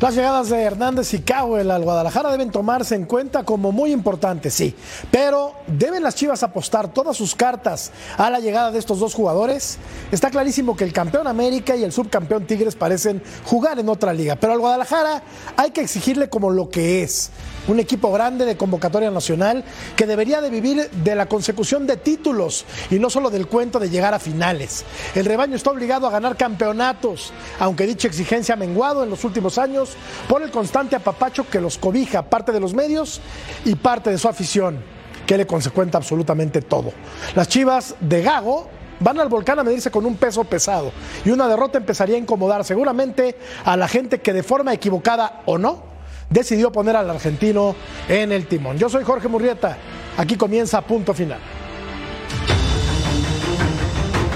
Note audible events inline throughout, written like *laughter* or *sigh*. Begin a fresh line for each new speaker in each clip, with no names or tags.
Las llegadas de Hernández y Cowell al Guadalajara deben tomarse en cuenta como muy importantes, sí. Pero ¿deben las Chivas apostar todas sus cartas a la llegada de estos dos jugadores? Está clarísimo que el campeón América y el subcampeón Tigres parecen jugar en otra liga. Pero al Guadalajara hay que exigirle como lo que es. Un equipo grande de convocatoria nacional que debería de vivir de la consecución de títulos y no solo del cuento de llegar a finales. El rebaño está obligado a ganar campeonatos, aunque dicha exigencia ha menguado en los últimos años por el constante apapacho que los cobija parte de los medios y parte de su afición, que le consecuenta absolutamente todo. Las chivas de Gago van al volcán a medirse con un peso pesado y una derrota empezaría a incomodar seguramente a la gente que de forma equivocada o no decidió poner al argentino en el timón. Yo soy Jorge Murrieta, aquí comienza punto final.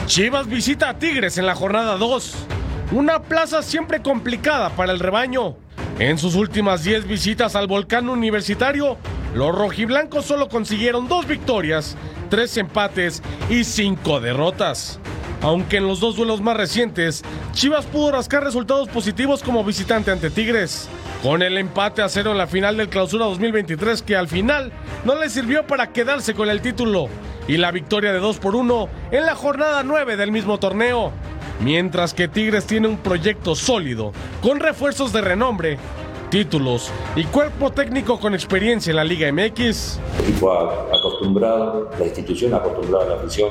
Chivas visita a Tigres en la jornada 2. Una plaza siempre complicada para el rebaño. En sus últimas 10 visitas al volcán universitario, los rojiblancos solo consiguieron dos victorias, tres empates y cinco derrotas. Aunque en los dos duelos más recientes, Chivas pudo rascar resultados positivos como visitante ante Tigres. Con el empate a cero en la final del Clausura 2023 que al final no le sirvió para quedarse con el título y la victoria de 2 por 1 en la jornada 9 del mismo torneo. Mientras que Tigres tiene un proyecto sólido, con refuerzos de renombre, títulos y cuerpo técnico con experiencia en la Liga MX.
El equipo acostumbrado, la institución acostumbrada la afición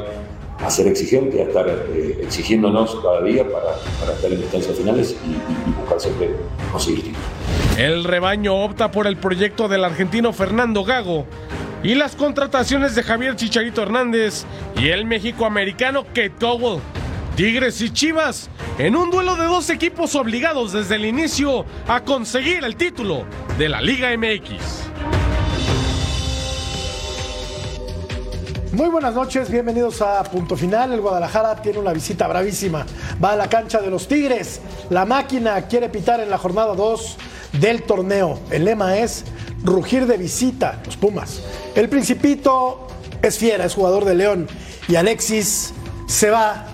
a ser exigente, a estar eh, exigiéndonos cada día para, estar en instancias finales y, y, buscar siempre conseguir títulos.
El rebaño opta por el proyecto del argentino Fernando Gago y las contrataciones de Javier Chicharito Hernández y el México-americano Kate Cowell. Tigres y Chivas en un duelo de dos equipos obligados desde el inicio a conseguir el título de la Liga MX.
Muy buenas noches, bienvenidos a Punto Final. El Guadalajara tiene una visita bravísima. Va a la cancha de los Tigres. La máquina quiere pitar en la jornada 2 del torneo. El lema es rugir de visita, los Pumas. El Principito es fiera, es jugador de León. Y Alexis se va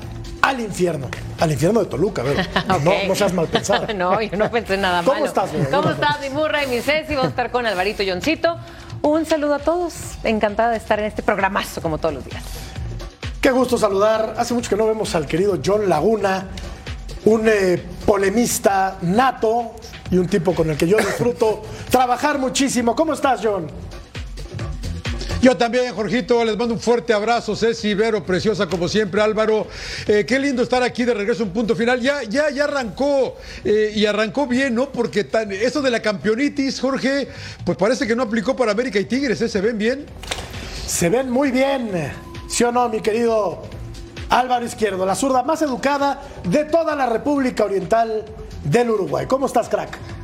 al infierno. Al infierno de Toluca, ¿verdad? *laughs* okay. no, no, seas mal pensado. *laughs*
no, yo no pensé nada
¿Cómo
malo.
estás, bebé?
¿Cómo estás, mi burra y mi Ceci? Vamos a estar con Alvarito Yoncito. Un saludo a todos. Encantada de estar en este programazo, como todos los días.
Qué gusto saludar. Hace mucho que no vemos al querido John Laguna, un eh, polemista nato y un tipo con el que yo disfruto *laughs* trabajar muchísimo. ¿Cómo estás, John?
Yo también, Jorgito, les mando un fuerte abrazo, Ceci, Vero, preciosa como siempre, Álvaro. Eh, qué lindo estar aquí de regreso un punto final. Ya, ya, ya arrancó eh, y arrancó bien, ¿no? Porque eso de la campeonitis, Jorge, pues parece que no aplicó para América y Tigres, ¿eh? ¿Se ven bien?
Se ven muy bien, ¿sí o no, mi querido Álvaro Izquierdo? La zurda más educada de toda la República Oriental del Uruguay. ¿Cómo estás, crack?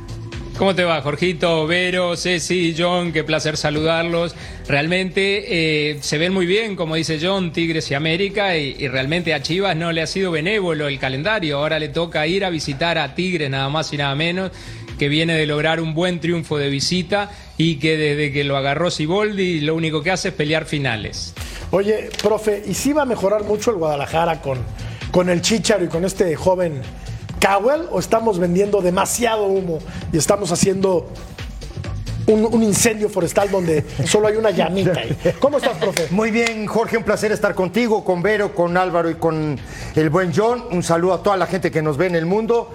¿Cómo te va, Jorgito, Vero, Ceci, John? Qué placer saludarlos. Realmente eh, se ven muy bien, como dice John, Tigres y América, y, realmente a Chivas no le ha sido benévolo el calendario. Ahora le toca ir a visitar a Tigres, nada más y nada menos, que viene de lograr un buen triunfo de visita y que desde que lo agarró Siboldi lo único que hace es pelear finales.
Oye, profe, ¿y si va a mejorar mucho el Guadalajara con, con el Chicharo y con este joven Cowell o estamos vendiendo demasiado humo y estamos haciendo un, incendio forestal donde solo hay una llamita. Ahí. ¿Cómo estás, profe?
Muy bien, Jorge, un placer estar contigo, con Vero, con Álvaro y con el buen John. Un saludo a toda la gente que nos ve en el mundo.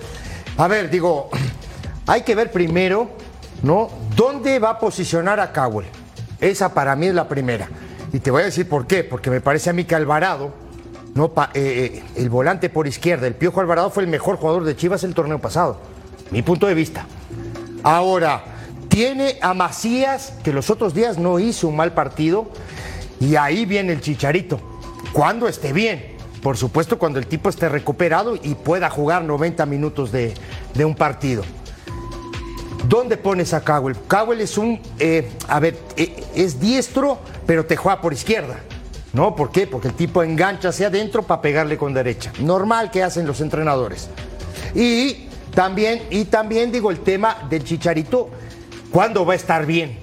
A ver, digo, *clears throat* hay que ver primero, ¿no? ¿Dónde va a posicionar a Cowell? Esa para mí es la primera. Y te voy a decir por qué, porque me parece a mí que Alvarado No, eh, eh, el volante por izquierda, el Piojo Alvarado fue el mejor jugador de Chivas el torneo pasado. Mi punto de vista. Ahora, tiene a Macías, que los otros días no hizo un mal partido, y ahí viene el chicharito. Cuando esté bien. Por supuesto, cuando el tipo esté recuperado y pueda jugar 90 minutos de, de un partido. ¿Dónde pones a Cowell? Cowell es un, eh, a ver, es diestro, pero te juega por izquierda. ¿No? ¿Por qué? Porque el tipo engancha hacia adentro para pegarle con derecha. Normal que hacen los entrenadores. Y también, y también digo el tema del chicharito, ¿cuándo va a estar bien?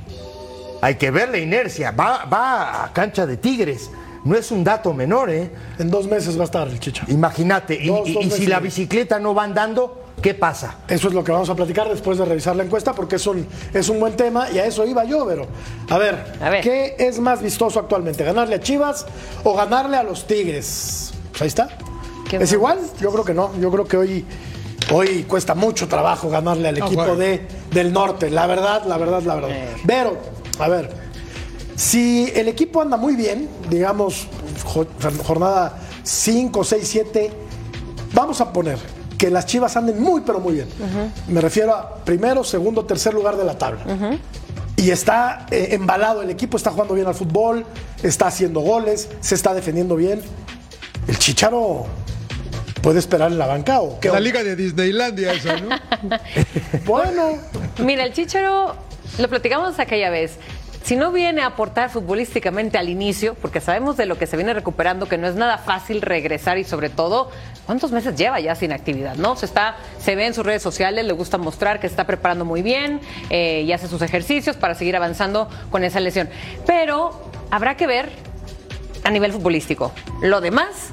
Hay que ver la inercia. Va, va a cancha de Tigres. No es un dato menor, ¿eh?
En dos meses va a estar el Chicha.
Imagínate. Y,
Dos,
y-
dos
y si la bicicleta no va andando, ¿qué pasa?
Eso es lo que vamos a platicar después de revisar la encuesta porque es un, es un buen tema y a eso iba yo, pero a ver,
A ver.
¿qué es más vistoso actualmente? ¿Ganarle a Chivas o ganarle a los Tigres? Pues ahí está.
¿Qué
¿Es
más?
igual? Yo creo que no. Yo creo que hoy, hoy cuesta mucho trabajo ganarle al equipo
bueno.
de, del norte. La verdad, la verdad, la verdad. Pero, a ver, si el equipo anda muy bien, digamos, jo- jornada 5, 6, 7, vamos a poner que las Chivas anden muy, pero muy bien. Me refiero a primero, segundo, tercer lugar de la tabla. Y está eh, embalado, el equipo está jugando bien al fútbol, está haciendo goles, se está defendiendo bien. El Chicharo puede esperar en la banca o qué
La liga de Disneylandia esa, ¿no? *laughs*
Bueno,
Mira, el Chicharo, lo platicamos aquella vez. Si no viene a aportar futbolísticamente al inicio, porque sabemos de lo que se viene recuperando, que no es nada fácil regresar y sobre todo, ¿cuántos meses lleva ya sin actividad? ¿No? Se está, se ve en sus redes sociales, le gusta mostrar que se está preparando muy bien eh, y hace sus ejercicios para seguir avanzando con esa lesión. Pero habrá que ver a nivel futbolístico. Lo demás,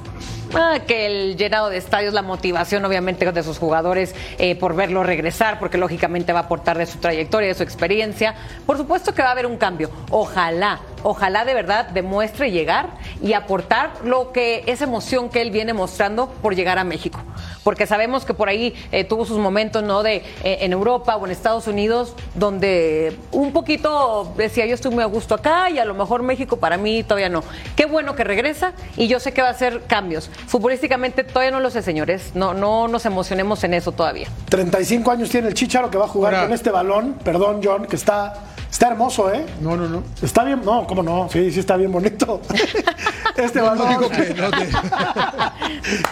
ah, que el llenado de estadios, la motivación obviamente de sus jugadores eh, por verlo regresar, porque lógicamente va a aportar de su trayectoria, de su experiencia. Por supuesto que va a haber un cambio. Ojalá, ojalá de verdad demuestre llegar y aportar lo que esa emoción que él viene mostrando por llegar a México. Porque sabemos que por ahí eh, tuvo sus momentos, ¿no? De eh, en Europa o en Estados Unidos, donde un poquito decía yo estoy muy a gusto acá y a lo mejor México para mí todavía no. Qué bueno que regresa y yo sé que va a hacer cambios. Futbolísticamente todavía no lo sé, señores. No, no nos emocionemos en eso todavía.
35 años tiene el Chicharo que va a jugar
Ahora-
con este balón. Perdón, John, que está, está hermoso, ¿eh?
No, no, no.
Está bien, no, ¿cómo no? Sí, sí está bien bonito. *laughs* este
No
balón
digo que no te-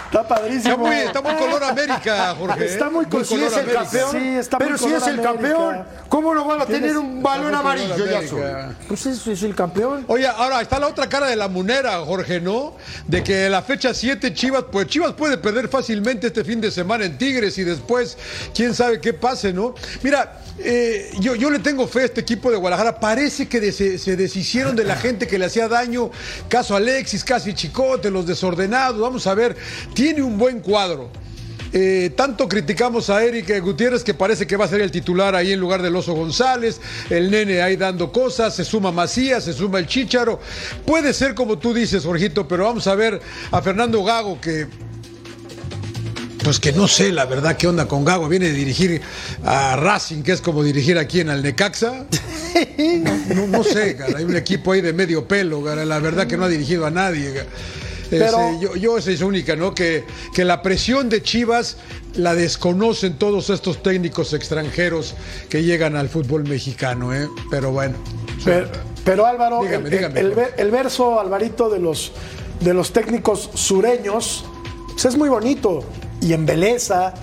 está padrísimo.
Está muy, está muy color América, Jorge. ¿eh?
Está muy
Pues si
color
es el
América.
campeón,
Sí, está
pero
muy
si es el
América.
campeón, ¿cómo no van a tener un balón
muy
amarillo
color
y
América.
azul? Pues eso es el campeón.
Oye, ahora está la otra cara de la munera, Jorge, ¿no? De que la fecha 7 Chivas, pues Chivas puede perder fácilmente este fin de semana en Tigres y después, quién sabe qué pase, ¿no? Mira, eh, yo, yo le tengo fe a este equipo de Guadalajara. Parece que se, deshicieron de la gente que le hacía daño. Caso Alexis, casi Chicote, los desordenados. Vamos a ver, tiene un buen cuadro. Eh, tanto criticamos a Eric Gutiérrez que parece que va a ser el titular ahí en lugar del Oso González, el nene ahí dando cosas, se suma Macías, se suma el Chícharo. Puede ser como tú dices, Jorgito, pero vamos a ver a Fernando Gago que... Pues que no sé la verdad qué onda con Gago. Viene a dirigir a Racing, que es como dirigir aquí en el Necaxa. No, no sé, cara, hay un equipo ahí de medio pelo, cara, la verdad que no ha dirigido a nadie. cara.
Pero-
Ese, yo, yo esa es única, ¿no? Que, que la presión de Chivas la desconocen todos estos técnicos extranjeros que llegan al fútbol mexicano, ¿eh? Pero bueno.
Pero, pero, Álvaro,
Dígame,
el,
dígame,
el- el
Jorge.
ver- el verso, Alvarito, de los, de los técnicos sureños, pues es muy bonito y embeleza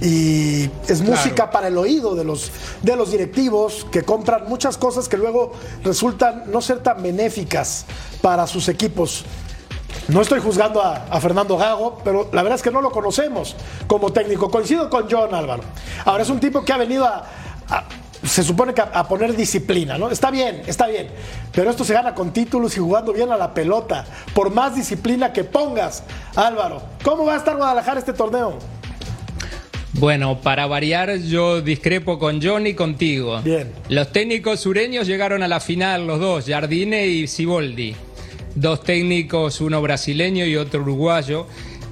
y es música para el oído de los, de los directivos que compran muchas cosas que luego resultan no ser tan benéficas para sus equipos. No estoy juzgando a, a Fernando Gago, pero la verdad es que no lo conocemos como técnico. Coincido con John Álvaro. Ahora es un tipo que ha venido a, a- se supone que a, a poner disciplina, ¿no? Está bien, está bien. Pero esto se gana con títulos y jugando bien a la pelota. Por más disciplina que pongas, Álvaro. ¿Cómo va a estar Guadalajara este torneo?
Bueno, para variar, yo discrepo con John y contigo.
Bien.
Los técnicos sureños llegaron a la final, los dos, Jardine y Siboldi. Dos técnicos, uno brasileño y otro uruguayo.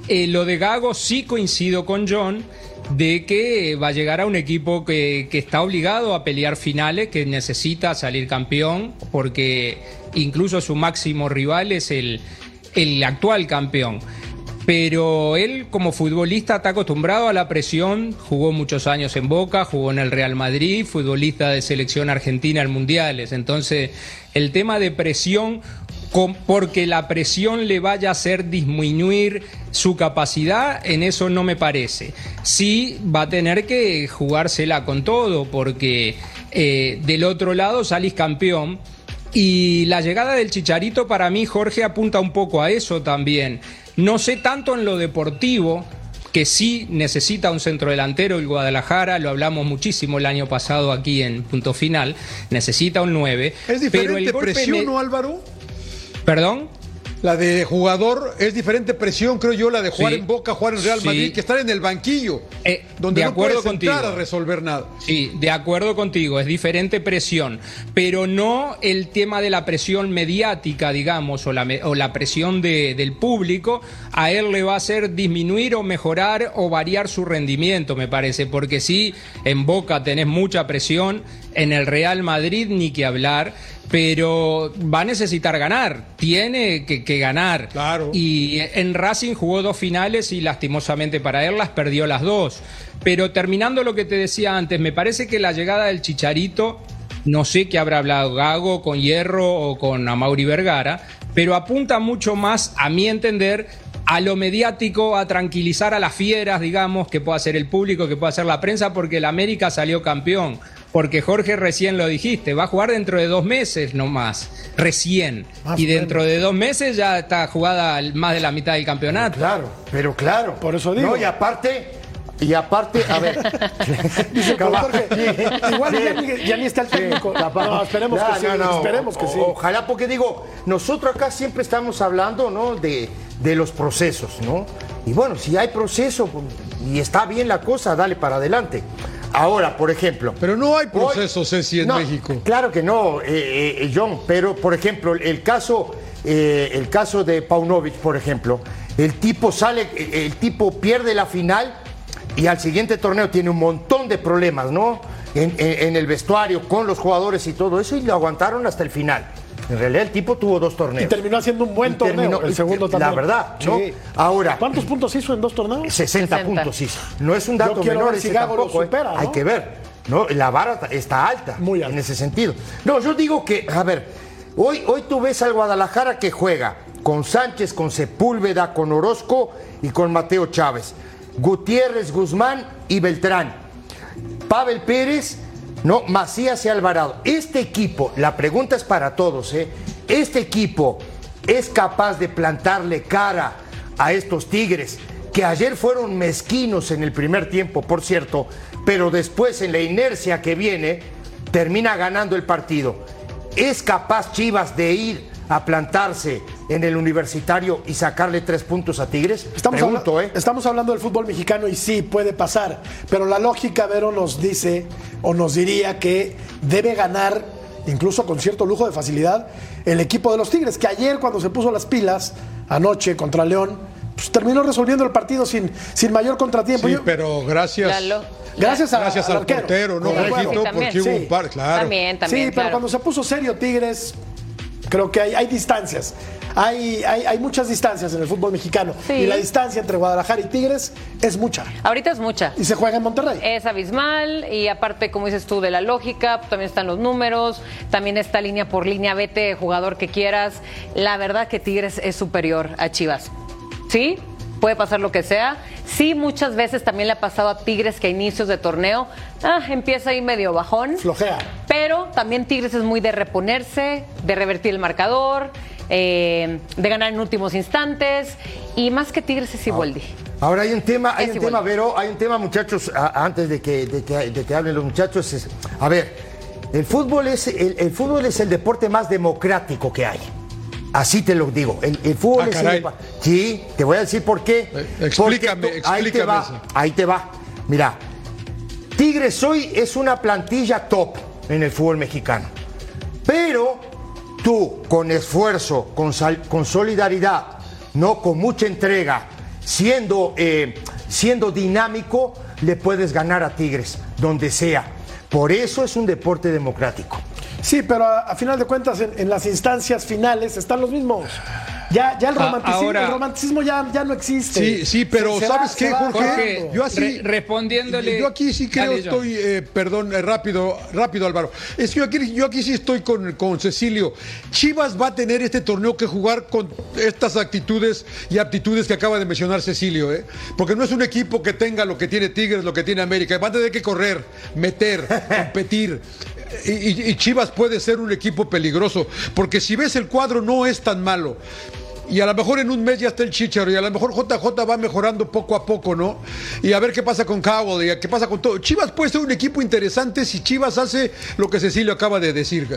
Eh, lo de Gago sí coincido con John de que va a llegar a un equipo que, que está obligado a pelear finales, que necesita salir campeón, porque incluso su máximo rival es el, el actual campeón. pero él como futbolista está acostumbrado a la presión, jugó muchos años en Boca, jugó en el Real Madrid, futbolista de selección argentina en mundiales, entonces el tema de presión porque la presión le vaya a hacer disminuir su capacidad, en eso no me parece. Sí va a tener que jugársela con todo, porque eh, del otro lado salís campeón. Y la llegada del Chicharito para mí, Jorge, apunta un poco a eso también. No sé tanto en lo deportivo, que sí necesita un centro delantero el Guadalajara, lo hablamos muchísimo el año pasado aquí en punto final, necesita un 9.
¿Es diferente presión, ¿no, Álvaro?
¿Perdón?
La de jugador es diferente presión, creo yo, la de jugar en Boca, jugar en Real Madrid, que estar en el banquillo,
eh,
donde
de
no
acuerdo
puedes
contigo.
a resolver nada.
Sí, de acuerdo contigo, es diferente presión, pero no el tema de la presión mediática, digamos, o la, o la presión de, del público, a él le va a hacer disminuir o mejorar o variar su rendimiento, me parece, porque sí, en Boca tenés mucha presión, en el Real Madrid ni que hablar, pero va a necesitar ganar, tiene que, ganar.
Claro.
Y en Racing jugó dos finales y lastimosamente para él las perdió las dos. Pero terminando lo que te decía antes, me parece que la llegada del Chicharito, no sé qué habrá hablado Gago con Hierro o con Amauri Vergara, pero apunta mucho más, a mi entender, a lo mediático, a tranquilizar a las fieras, digamos, que pueda hacer el público, que pueda hacer la prensa, porque el América salió campeón porque Jorge recién lo dijiste, va a jugar dentro de dos meses nomás, recién. y dentro de dos meses ya está jugada más de la mitad del campeonato.
Claro, pero claro.
Por eso digo.
No, y aparte, y aparte, a ver. *laughs*
Dice Jorge, igual ya, ni, está el técnico. No, esperemos que sí. esperemos que sí.
Ojalá, porque digo, nosotros acá siempre estamos hablando, ¿no? De, de los procesos, ¿no? Y bueno, si hay proceso y está bien la cosa, dale para adelante. Ahora, por ejemplo.
Pero no hay procesos, Ceci, en México.
Claro que no, eh, eh, John. Pero, por ejemplo, el caso, eh, el caso de Paunovic, por ejemplo, el tipo sale, el tipo pierde la final y al siguiente torneo tiene un montón de problemas, ¿no? en el vestuario, con los jugadores y todo eso, y lo aguantaron hasta el final. En realidad el tipo tuvo dos torneos.
Y terminó haciendo un buen torneo, el segundo también.
La verdad, ¿no? Ahora.
¿Cuántos puntos hizo en dos torneos?
60, puntos hizo. No es un dato menor ese tampoco, ¿eh? Hay que ver. ¿no? La vara está alta Muy alta. en ese sentido. No, yo digo que, a ver, hoy, hoy tú ves al Guadalajara que juega con Sánchez, con Sepúlveda, con Orozco y con Mateo Chávez. Gutiérrez, Guzmán y Beltrán. Pavel Pérez no, Macías y Alvarado. Este equipo, la pregunta es para todos, ¿eh? Este equipo es capaz de plantarle cara a estos Tigres, que ayer fueron mezquinos en el primer tiempo, por cierto, pero después en la inercia que viene, termina ganando el partido. ¿Es capaz Chivas de ir a plantarse en el universitario y sacarle tres puntos a Tigres?
Estamos, ¿eh? estamos hablando del fútbol mexicano y sí, puede pasar, pero la lógica, Vero, nos dice o nos diría que debe ganar, incluso con cierto lujo de facilidad, el equipo de los Tigres, que ayer cuando se puso las pilas, anoche contra León, pues terminó resolviendo el partido sin, sin mayor contratiempo.
Sí, pero gracias.
Gracias,
gracias al, portero, ¿no? porque hubo un par, claro.
También, también,
sí, pero cuando se puso serio Tigres, Creo que hay, hay distancias. Hay, hay, muchas distancias en el fútbol mexicano. Y la distancia entre Guadalajara y Tigres es mucha.
Ahorita es mucha.
Y se juega en Monterrey.
Es abismal. Y aparte, como dices tú, de la lógica, también están los números. También está línea por línea. Vete, jugador que quieras. La verdad que Tigres es superior a Chivas. ¿Sí? puede pasar lo que sea. Sí, muchas veces también le ha pasado a Tigres que a inicios de torneo ah, empieza ahí medio bajón.
Flojea.
Pero también Tigres es muy de reponerse, de revertir el marcador, eh, de ganar en últimos instantes. Y más que Tigres es Iboldi.
Ahora hay un tema, hay un tema, Vero, hay un tema, muchachos, antes de que, de que, hablen los muchachos. a ver, el fútbol, es, el fútbol es el deporte más democrático que hay. Así te lo digo. El, fútbol
ah,
es Sí, te voy a decir por qué.
Eh, explícame, explícame.
Ahí te va, ahí te va. Mira, Tigres hoy es una plantilla top en el fútbol mexicano. Pero tú, con esfuerzo, con, con solidaridad, no con mucha entrega, siendo, eh, siendo dinámico, le puedes ganar a Tigres, donde sea. Por eso es un deporte democrático.
Sí, pero a, final de cuentas en, las instancias finales están los mismos. Ya, ya el,
Ah,
romanticismo,
ahora-
el romanticismo ya, ya no existe.
Sí, sí, pero
Se- se va-
¿sabes qué, Jorge? Yo así.
Re- respondiéndole-
Yo aquí sí creo, estoy. eh, perdón, eh, rápido, rápido, Álvaro. Es que yo aquí, yo aquí sí estoy con, con Cecilio. Chivas va a tener este torneo que jugar con estas actitudes y aptitudes que acaba de mencionar Cecilio, ¿eh? Porque no es un equipo que tenga lo que tiene Tigres, lo que tiene América. Va a tener que correr, meter, *laughs* competir. Y, Chivas puede ser un equipo peligroso. Porque si ves el cuadro, no es tan malo. Y a lo mejor en un mes ya está el Chicharo y a lo mejor JJ va mejorando poco a poco, ¿no? Y a ver qué pasa con Cowell y qué pasa con todo. Chivas puede ser un equipo interesante si Chivas hace lo que Cecilio acaba de decir.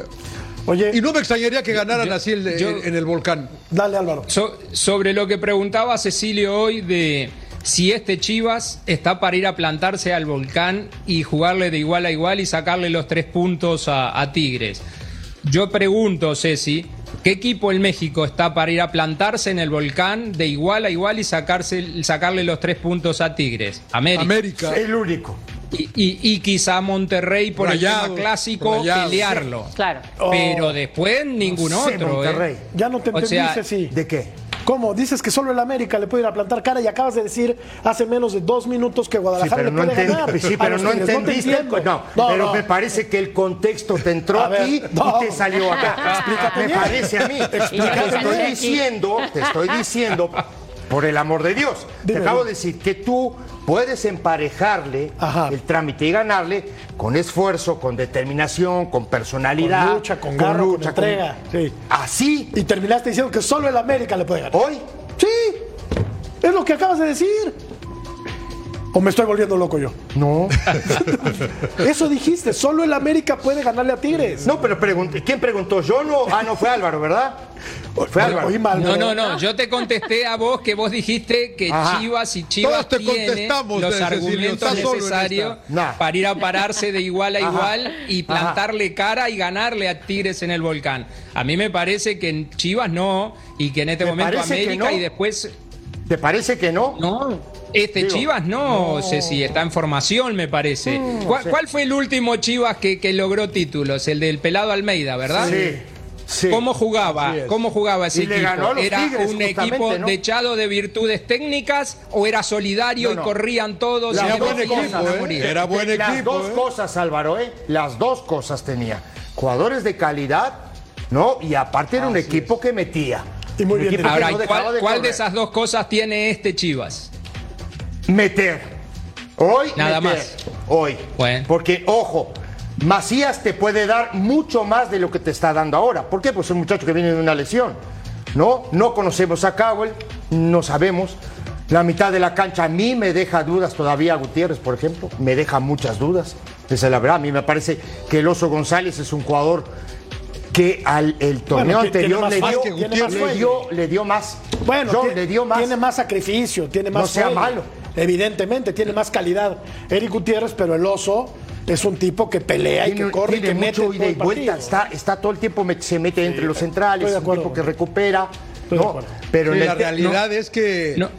Oye,
Y no me extrañaría que ganaran
Yo-
así el-
yo-
en, en el volcán.
dale Álvaro.
So- sobre lo que preguntaba Cecilio hoy de si este Chivas está para ir a plantarse al volcán y jugarle de igual a igual y sacarle los tres puntos a, a Tigres. Yo pregunto, Ceci, ¿qué equipo en México está para ir a plantarse en el volcán de igual a igual y sacarse, sacarle los tres puntos a Tigres? América.
América.
El único.
Y, y- y quizá Monterrey por el
Rayados,
tema clásico pelearlo.
Claro.
Pero después ningún
No sé,
otro. ¿eh?
Monterrey.
Ya no te
O
entendí,
sea,
Ceci.
¿De qué?
¿Cómo? Dices que solo el América le puede ir a plantar cara y acabas de decir hace menos de dos minutos que
Sí,
Guadalajara
pero
le
no,
puede
entendí-
ganar.
sí,
a
pero no
Tigres. te
entendiste. co-
entiendo.
no, pero
no.
me parece que el contexto te entró
A
aquí
no.
y te salió acá. *laughs*
Explícate
me
bien.
parece a mí. Y te
Explícate
estoy diciendo, te estoy diciendo, por el amor de Dios,
Dime,
te acabo de decir que tú puedes emparejarle
Ajá.
el trámite y ganarle con esfuerzo, con determinación, con personalidad.
Con lucha, con garra, con entrega, sí.
Así,
Y terminaste diciendo que solo el América le puede ganar.
hoy,
Sí, es lo que acabas de decir. ¿O me estoy volviendo loco yo?
no. *laughs*
Eso dijiste, solo el América puede ganarle a Tigres.
No, pero pregunté, ¿quién preguntó? Yo no. Ah, no, fue Álvaro, ¿verdad? Fue.
Oí mal,
No, no, no. Yo te contesté a vos que vos dijiste que
Ajá.
Chivas y Chivas
Todos te
tiene
contestamos,
los argumentos necesarios.
Nah.
para ir a pararse de igual a
Ajá.
igual y
Ajá.
plantarle cara y ganarle a Tigres en el volcán. A mí me parece que en Chivas no y que en este
Me
momento América
no.
y después
¿Te parece que no?
no. Este
Digo,
Chivas no, sé si está en formación, me parece. ¿Cuál, cuál fue el último Chivas que, que logró títulos? El del pelado Almeida, ¿verdad?
Sí. Sí.
¿Cómo jugaba? ¿Cómo jugaba ese
Y le
equipo?
ganó a los
¿Era
Tigres,
un equipo
¿no?
dechado de virtudes técnicas o era solidario
No, no.
y corrían todos? Y
Era buen equipo, ¿eh? Era buen
Las
equipo,
dos
¿eh?
cosas, Álvaro, ¿eh? Las dos cosas tenía. Jugadores de calidad, ¿no? Y aparte era un equipo que metía.
Y muy bien
Ahora,
no
¿y
dejaba
¿cuál, cuál de esas dos cosas tiene este Chivas?
Meter. Hoy,
Nada
meter.
más.
Hoy.
Bueno.
Porque, ojo, Macías te puede dar mucho más de lo que te está dando ahora. ¿Por qué? Pues es un muchacho que viene de una lesión. ¿No? No conocemos a Cowell, no sabemos. La mitad de la cancha a mí me deja dudas todavía, Gutiérrez, por ejemplo. Me deja muchas dudas. Esa es la verdad. A mí me parece que el Oso González es un jugador que al el torneo
Bueno, tiene
anterior le dio,
tiene más
le, dio, le dio más.
Bueno,
John,
tie-
le dio más.
tiene más sacrificio, tiene más
No sea malo.
Evidentemente, tiene más calidad. Eric Gutiérrez, pero el oso es un tipo que pelea y que
Tiene,
corre y que mete
mucho ida y
el
vuelta, está, está todo el tiempo, met- se mete entre los centrales, es un
acuerdo.
tipo que recupera. ¿no? Pero
Sí, la
te-
realidad es que no.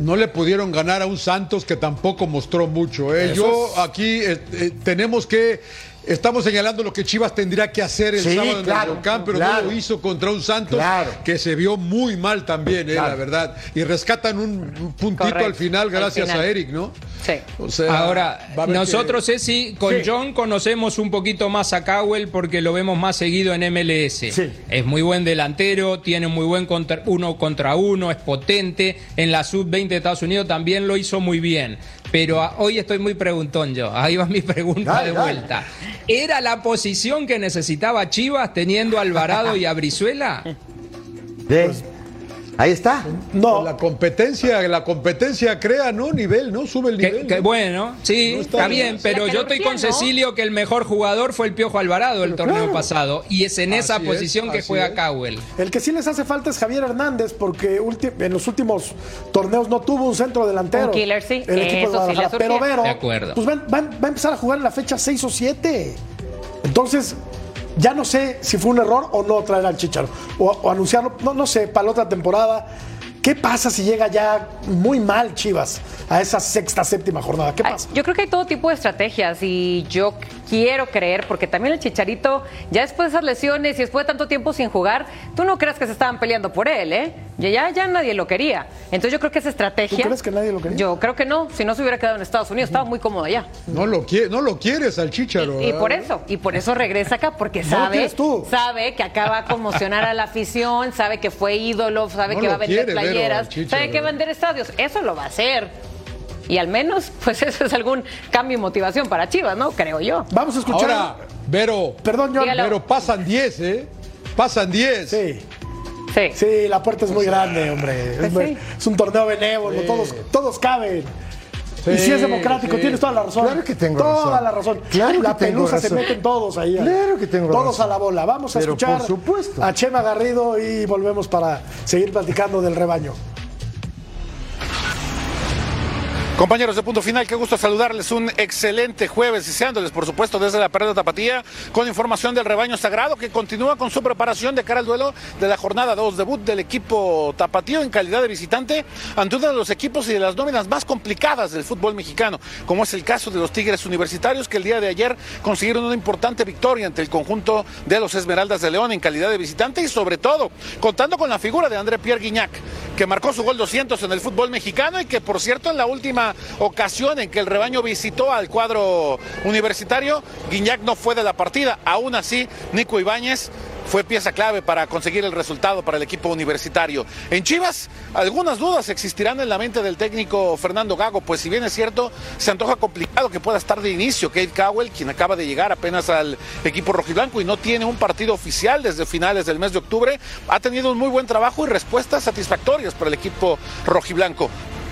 No.
le pudieron ganar a un Santos que tampoco mostró mucho. ¿eh? Yo aquí eh, eh, tenemos que. Estamos señalando lo que Chivas tendría que hacer el
Sí,
sábado en
claro,
el volcán, pero
claro.
no lo hizo contra un Santos
Claro.
que se vio muy mal también, eh,
Claro.
la verdad. Y rescatan un, un puntito
Correcto,
al final
al
gracias
final.
a Eric, ¿no?
Sí.
O sea,
Ahora, nosotros,
que-
Ceci, con
Sí.
John conocemos un poquito más a Cowell porque lo vemos más seguido en MLS.
Sí.
Es muy buen delantero, tiene muy buen contra- uno contra uno, es potente. En la sub-20 de Estados Unidos también lo hizo muy bien. Pero ah, hoy estoy muy preguntón yo. Ahí va mi pregunta
Dale,
de
dale.
vuelta. ¿Era la posición que necesitaba Chivas teniendo a Alvarado y *laughs* a.
Ahí está.
No,
La competencia, la competencia crea, ¿no? Nivel, ¿no? Sube el nivel.
que
¿no?
bueno, sí,
No está
está
bien.
bien, pero yo estoy con. Cecilio que el mejor jugador fue el Piojo Alvarado el torneo pasado y es en esa
es,
posición que juega
es.
Cowell.
el que sí les hace falta es Javier Hernández porque en los últimos torneos no tuvo un centro delantero.
Un killer, sí.
El equipo de
Eso sí.
Pero Vero,
De acuerdo.
pues va, va- va a empezar a jugar en la fecha 6 o 7. Entonces, ya no sé si fue un error o no traer al Chicharo. O, o anunciarlo, no, no sé, para la otra temporada. ¿Qué pasa si llega ya muy mal Chivas a esa sexta, séptima jornada? ¿Qué pasa?
Yo creo que hay todo tipo de estrategias y yo quiero creer, porque también el Chicharito, ya después de esas lesiones y después de tanto tiempo sin jugar, tú no crees que se estaban peleando por él, ¿eh? Ya, ya nadie lo quería. Entonces yo creo que esa estrategia...
¿Tú crees que nadie lo quería?
Yo creo que no, si no se hubiera quedado en Estados Unidos, estaba muy cómodo allá.
No lo, quiere, no lo quieres al Chicharo.
Y, y
¿eh?
por eso, y por eso regresa acá, porque
No
sabe,
tú.
sabe que acá va a conmocionar a la afición, sabe que fue ídolo, sabe
No
que va a vender playeras, sabe que va a vender estadios. Eso lo va a hacer. Y al menos, pues *laughs* eso es algún cambio y motivación para Chivas, ¿no? Creo yo.
Vamos a escuchar.
Ahora, Vero,
Perdón, John.
Dígalo.
pero pasan 10, ¿eh? Pasan 10.
Sí.
Sí.
Sí, la puerta es muy grande, hombre.
Pues
es,
sí.
un torneo benévolo, todos, todos caben. y si es democrático,
sí.
tienes toda la razón.
Claro que tengo
toda
razón.
la razón.
Claro
la
que tengo
pelusa se
razón.
meten todos ahí.
Claro que tengo
Todos
razón.
a la bola. Vamos a
Pero
escuchar
por supuesto.
a Chema Garrido y volvemos para seguir platicando del rebaño.
Compañeros de Punto Final, qué gusto saludarles. Un excelente jueves, deseándoles, por supuesto, desde la Perla Tapatía, con información del rebaño sagrado que continúa con su preparación de cara al duelo de la jornada 2, debut del equipo tapatío en calidad de visitante ante uno de los equipos y de las nóminas más complicadas del fútbol mexicano, como es el caso de los Tigres Universitarios, que el día de ayer consiguieron una importante victoria ante el conjunto de los Esmeraldas de León en calidad de visitante y, sobre todo, contando con la figura de André Pierre Guignac, que marcó su gol 200 en el fútbol mexicano y que, por cierto, en la última ocasión en que el rebaño visitó al cuadro universitario, Guiñac no fue de la partida. Aún así, Nico Ibáñez fue pieza clave para conseguir el resultado para el equipo universitario. En Chivas, algunas dudas existirán en la mente del técnico Fernando Gago, pues si bien es cierto, se antoja complicado que pueda estar de inicio Kate Cowell, quien acaba de llegar apenas al equipo rojiblanco y no tiene un partido oficial desde finales del mes de octubre, ha tenido un muy buen trabajo y respuestas satisfactorias para el equipo rojiblanco.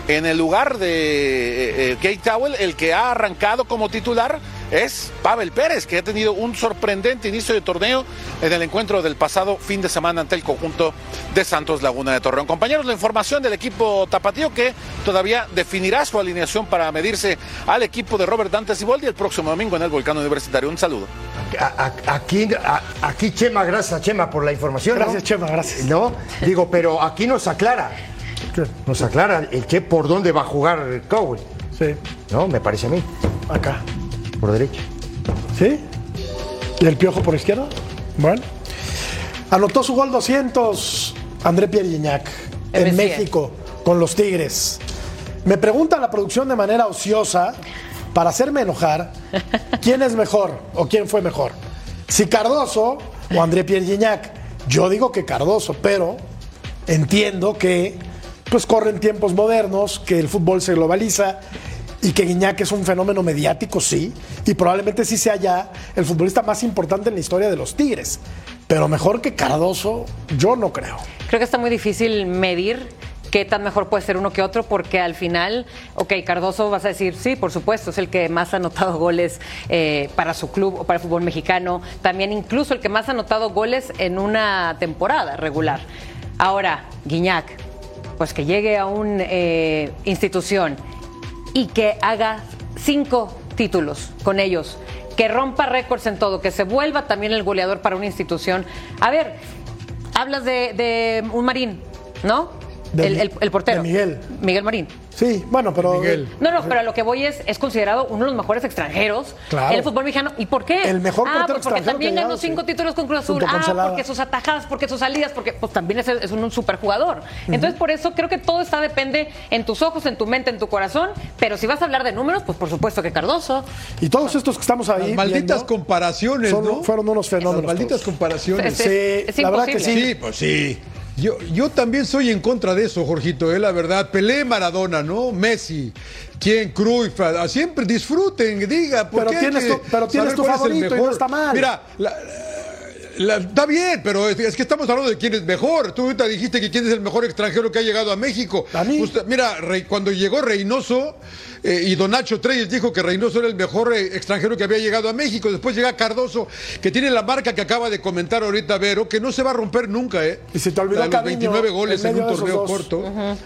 En el lugar de eh, eh, Kate Cowell, el que ha arrancado como titular es Pavel Pérez, que ha tenido un sorprendente inicio de torneo en el encuentro del pasado fin de semana ante el conjunto de Santos Laguna de Torreón. Compañeros, la información del equipo tapatío que todavía definirá su alineación para medirse al equipo de Robert Dante Siboldi el próximo domingo en el Volcán Universitario. Un saludo.
Aquí, aquí Chema, gracias Chema por la información. ¿no?
Gracias, Chema, gracias.
No, digo, pero aquí nos aclara. Nos aclara el que por dónde va a jugar Cowell.
Sí,
No, me parece a mí.
acá.
Por derecha.
¿Sí? ¿Y el piojo por izquierda? Bueno. Anotó su gol 200 André Pierre Gignac en. México con los Tigres. Me pregunta la producción de manera ociosa, para hacerme enojar, *laughs* quién es mejor o quién fue mejor. Si Cardoso o André Pierre Gignac. Yo digo que Cardoso, pero entiendo que pues corren tiempos modernos, que el fútbol se globaliza y que Guiñac es un fenómeno mediático, sí, y probablemente sí sea ya el futbolista más importante en la historia de los Tigres. Pero mejor que Cardoso, yo no creo.
Creo que está muy difícil medir qué tan mejor puede ser uno que otro, porque al final, ok, Cardoso vas a decir, sí, por supuesto, es el que más ha anotado goles eh, para su club o para el fútbol mexicano, también incluso el que más ha anotado goles en una temporada regular. Ahora, Guiñac, pues que llegue a una institución y que haga cinco títulos con ellos, que rompa récords en todo, que se vuelva también el goleador para una institución. A ver, hablas de un Marín, ¿no?
De
el,
Mi-
el- el portero.
de Miguel.
Miguel Marín.
Sí, bueno, pero.
Miguel.
No, no, pero a lo que voy es, es considerado uno de los mejores extranjeros
Claro.
en el fútbol mexicano. ¿Y por qué?
El mejor
ah,
portero
pues porque
extranjero
también ganó cinco
sí.
títulos con Cruz Azul. Ah, porque sus atajadas, porque sus salidas, porque pues también es, es un, superjugador. Entonces, por eso creo que todo está depende en tus ojos, en tu mente, en tu corazón. Pero si vas a hablar de números, pues por supuesto que Cardoso.
Y todos estos que estamos ahí.
Las malditas
viendo,
comparaciones,
son-
¿no?
fueron unos fenómenos
Las malditas
todos.
comparaciones.
Es-
Sí,
es
la verdad que
imposible.
sí.
Sí, pues sí. Yo, yo también soy en contra de eso, Jorgito, eh, la verdad. Pelé Maradona, ¿no? Messi. ¿Quién? Cruyff. Siempre disfruten, diga. ¿por
Pero
qué
tienes tu- pero tienes tu favorito y no está mal.
Mira, la- la- está bien, pero es, es que estamos hablando de quién es mejor. Tú ahorita dijiste que quién es el mejor extranjero que ha llegado a México.
A mí.
Usted- mira, Rey- cuando llegó Reynoso eh, y Don Nacho Treyes dijo que Reynoso era el mejor eh, extranjero que había llegado a México. Después llega Cardoso, que tiene la marca que acaba de comentar ahorita Vero, que no se va a romper nunca, ¿eh?
Y se te olvidó
los
Caviño,
29 goles
en
un torneo corto.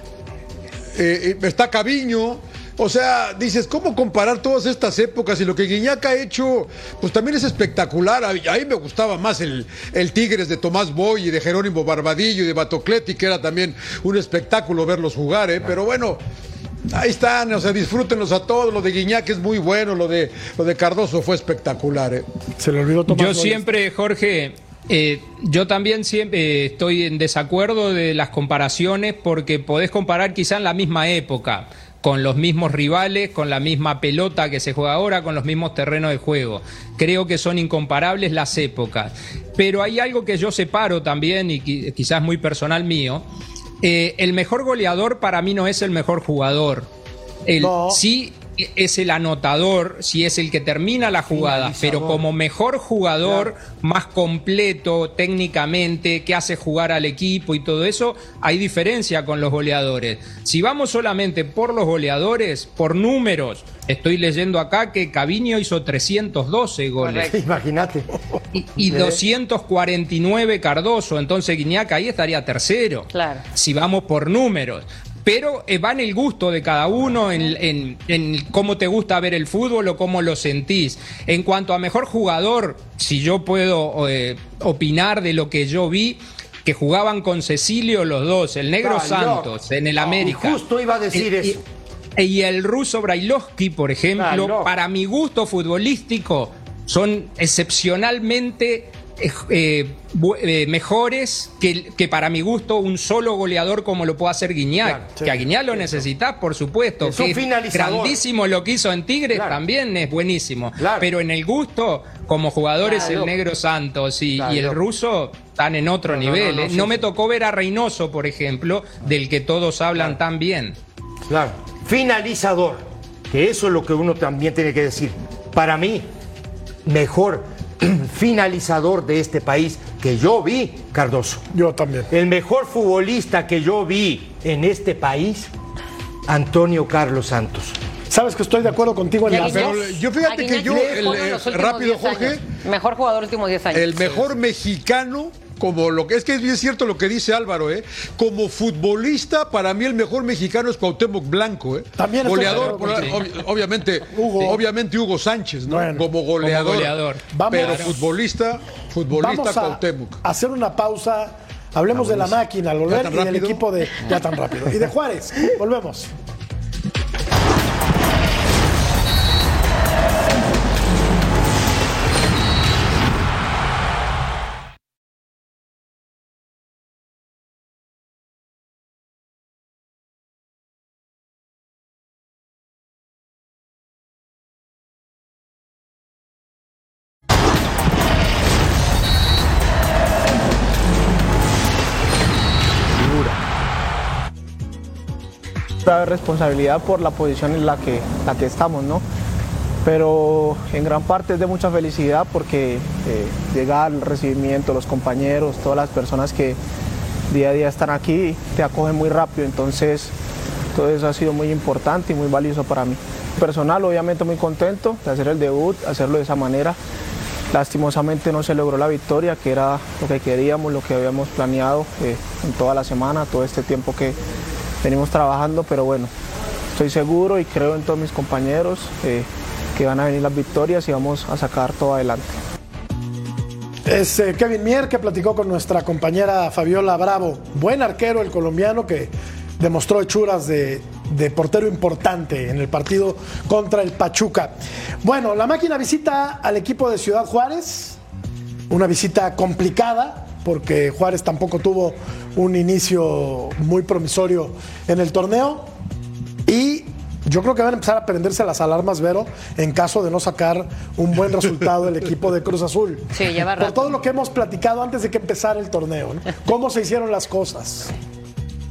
Eh, está Caviño. O sea, dices, ¿cómo comparar todas estas épocas? Y lo que Guiñac ha hecho, pues también es espectacular. A, a mí me gustaba más el, el Tigres de Tomás Boy y de Jerónimo Barbadillo y de Batocleti, que era también un espectáculo verlos jugar, ¿eh? Pero bueno, Ahí están, o sea, disfrútenlos a todos. Lo de Guiñac es muy bueno, lo de, lo de Cardoso fue espectacular. ¿eh?
Se le olvidó tomar
Yo
goles.
siempre, Jorge, eh, yo también siempre eh, estoy en desacuerdo de las comparaciones porque podés comparar quizá en la misma época, con los mismos rivales, con la misma pelota que se juega ahora, con los mismos terrenos de juego. Creo que son incomparables las épocas. Pero hay algo que yo separo también, y qui- quizás muy personal mío. Eh, el mejor goleador para mí no es el mejor jugador. El,
No.
Sí es el anotador, sí es el que termina la jugada, pero como mejor jugador, más completo técnicamente, que hace jugar al equipo y todo eso, hay diferencia con los goleadores. Si vamos solamente por los goleadores, por números, estoy leyendo acá que Caviño hizo 312 goles.
Imagínate.
y, y 249 Cardoso, entonces Guiñac ahí estaría tercero.
Claro.
Si vamos por números. Pero eh, va en el gusto de cada uno, en, en- en cómo te gusta ver el fútbol o cómo lo sentís. En cuanto a mejor jugador, si yo puedo eh, opinar de lo que yo vi, que jugaban con Cecilio los dos, el negro Santos en el
no.
América.
Justo iba a decir
Y- y-
eso.
y el ruso Brailovsky, por ejemplo, para mi gusto futbolístico, son excepcionalmente eh, eh, eh, mejores que, que para mi gusto un solo goleador como lo puede hacer Guiñac.
Claro, sí.
que a Guiñac lo necesitas, por supuesto.
Es un
que grandísimo lo que hizo en Tigres,
Claro.
también es buenísimo.
Claro.
Pero en el gusto, como jugadores, el negro Santos y, el ruso están en otro
No,
nivel.
no, no,
¿eh?
sí,
no
sí.
me tocó ver a Reynoso, por ejemplo, del que todos hablan tan bien.
Claro. Finalizador. Que eso es lo que uno también tiene que decir. Para mí, mejor *clears throat* finalizador de este país que yo vi, Cardoso.
Yo también.
El mejor futbolista que yo vi en este país, Antonio Carlos Santos.
Sabes que estoy de acuerdo contigo en la
pero yo fíjate que yo, el, eh, rápido,
10
Jorge.
Mejor jugador últimos 10 años.
El mejor mexicano, como lo que es que es cierto lo que dice Álvaro, ¿eh? Como futbolista, para mí el mejor mexicano es Cuauhtémoc Blanco, ¿eh?
También
goleador, ob- obviamente,
Hugo.
obviamente Hugo Sánchez, ¿no?
Bueno.
como goleador.
Como goleador.
Vamos-
pero futbolista, futbolista
Vamos a
Cuauhtémoc.
hacer una pausa. Hablemos de la máquina al volver y del equipo de. Ya tan rápido. Y de Juárez. *laughs* Volvemos.
Grave responsabilidad por la posición en la que, la que estamos, ¿no? Pero en gran parte es de mucha felicidad porque eh, llegar el recibimiento, los compañeros, todas las personas que día a día están aquí, te acogen muy rápido, entonces todo eso ha sido muy importante y muy valioso para mí. Personal, obviamente muy contento de hacer el debut, hacerlo de esa manera. Lastimosamente no se logró la victoria, que era lo que queríamos, lo que habíamos planeado eh, en toda la semana, todo este tiempo que venimos trabajando, pero bueno, estoy seguro y creo en todos mis compañeros eh, que van a venir las victorias y vamos a sacar todo adelante.
Es eh, Kevin Mier que platicó con nuestra compañera Fabiola Bravo. Buen arquero el colombiano que demostró hechuras de, de portero importante en el partido contra el Pachuca. Bueno, la máquina visita al equipo de Ciudad Juárez. Una visita complicada porque Juárez tampoco tuvo un inicio muy promisorio en el torneo. Y yo creo que van a empezar a prenderse las alarmas, Vero, en caso de no sacar un buen resultado el equipo de Cruz Azul.
Sí, lleva
Por
rato.
todo lo que hemos platicado antes de que empezara el torneo, ¿no? ¿Cómo se hicieron las cosas?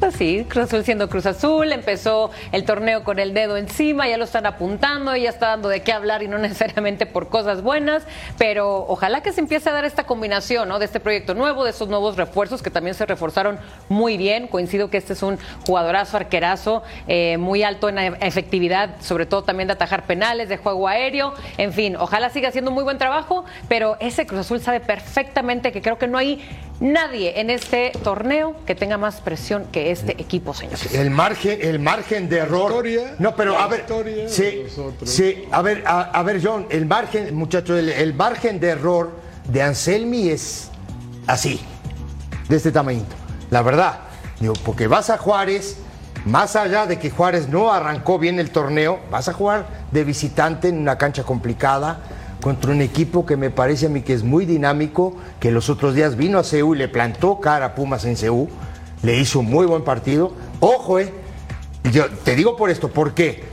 Pues sí, Cruz Azul siendo Cruz Azul, empezó el torneo con el dedo encima, ya lo están apuntando, ya está dando de qué hablar y no *laughs* necesariamente por cosas buenas, pero ojalá que se empiece a dar esta combinación, ¿no? De este proyecto nuevo, de estos nuevos refuerzos que también se reforzaron muy bien. Coincido que este es un jugadorazo, arquerazo, eh, muy alto en efectividad, sobre todo también de atajar penales, de juego aéreo, en fin, ojalá siga haciendo muy buen trabajo, pero ese Cruz Azul sabe perfectamente que creo que no hay nadie en este torneo que tenga más presión que este equipo, señores.
El margen, el margen de error.
historia,
no, pero a ver, sí, sí, a ver, a, a ver, John, el margen, muchacho, el, el margen de error de Anselmi es así, de este tamaño. La verdad, digo, porque vas a Juárez más allá de que Juárez no arrancó bien el torneo, vas a jugar de visitante en una cancha complicada contra un equipo que me parece a mí que es muy dinámico, que los otros días vino a CEU y le plantó cara a Pumas en CEU, le hizo un muy buen partido. Ojo, eh, yo te digo por esto, ¿por qué?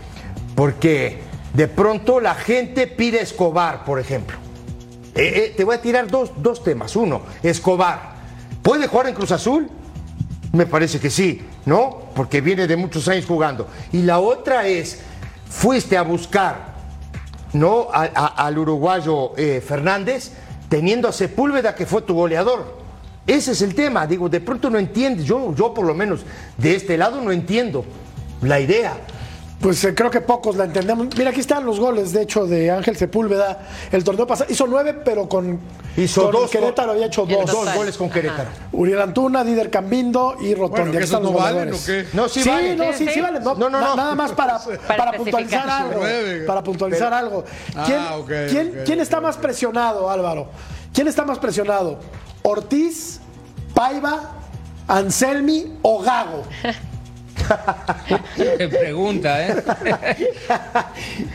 Porque de pronto la gente pide Escobar, por ejemplo. Eh, eh, te voy a tirar dos, dos temas. Uno, Escobar. ¿Puede jugar en Cruz Azul? Me parece que sí, ¿no? Porque viene de muchos años jugando. Y la otra es, fuiste a buscar, ¿no? A- al uruguayo eh, Fernández, teniendo a Sepúlveda que fue tu goleador. Ese es el tema. Digo, de pronto no entiendes. Yo, yo por lo menos de este lado no entiendo la idea.
Pues eh, creo que pocos la entendemos. Mira, aquí están los goles, de hecho, de Ángel Sepúlveda. El torneo pasado hizo nueve, pero con,
Hizo
con
dos.
Querétaro había hecho dos.
Dos goles con Querétaro.
Uriel Antuna, Dider Cambindo y Rotondi.
Bueno,
Aquí
¿que
están
esos
los
no valen
goleadores.
o qué?
No, sí,
Sí,
vale.
no, sí,
Sí,
sí, vale. No,
No, no,
na-
no.
Nada más *laughs* para, para puntualizar algo. Para puntualizar algo.
Ah,
¿Quién,
ok,
quién-
ok.
quién está más presionado, Álvaro? ¿Quién está más presionado? ¿Ortiz, Paiva, Anselmi o Gago? *laughs* *laughs*
Qué pregunta, ¿eh?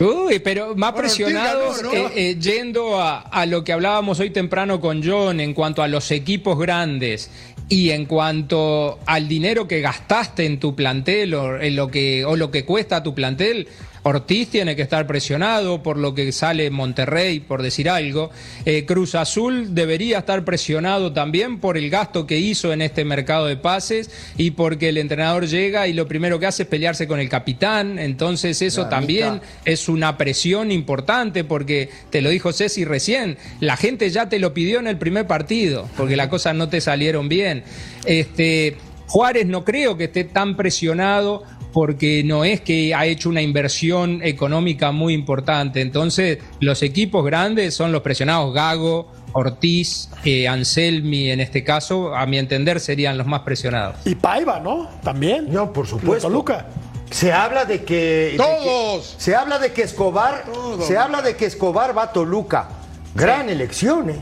*laughs* Uy, pero más
Bueno,
presionados,
ganó, ¿no?
eh, eh, yendo a, a lo que hablábamos hoy temprano con John en cuanto a los equipos grandes y en cuanto al dinero que gastaste en tu plantel o, en lo, que, o lo que cuesta tu plantel. Ortiz tiene que estar presionado por lo que sale Monterrey, por decir algo. Eh, Cruz Azul debería estar presionado también por el gasto que hizo en este mercado de pases y porque el entrenador llega y lo primero que hace es pelearse con el capitán. Entonces eso
La
también
mitad.
es una presión importante porque te lo dijo Ceci recién, la gente ya te lo pidió en el primer partido porque las cosas no te salieron bien. Este, Juárez no creo que esté tan presionado porque no es que ha hecho una inversión económica muy importante. Entonces, los equipos grandes son los presionados. Gago, Ortiz, eh, Anselmi, en este caso, a mi entender, serían los más presionados.
Y Paiva, ¿no? También.
No, por supuesto.
De Toluca.
Se habla de que. de que-
¡Todos!
se habla de que Escobar. Se habla de que Escobar va a Toluca. Gran elección, ¿eh?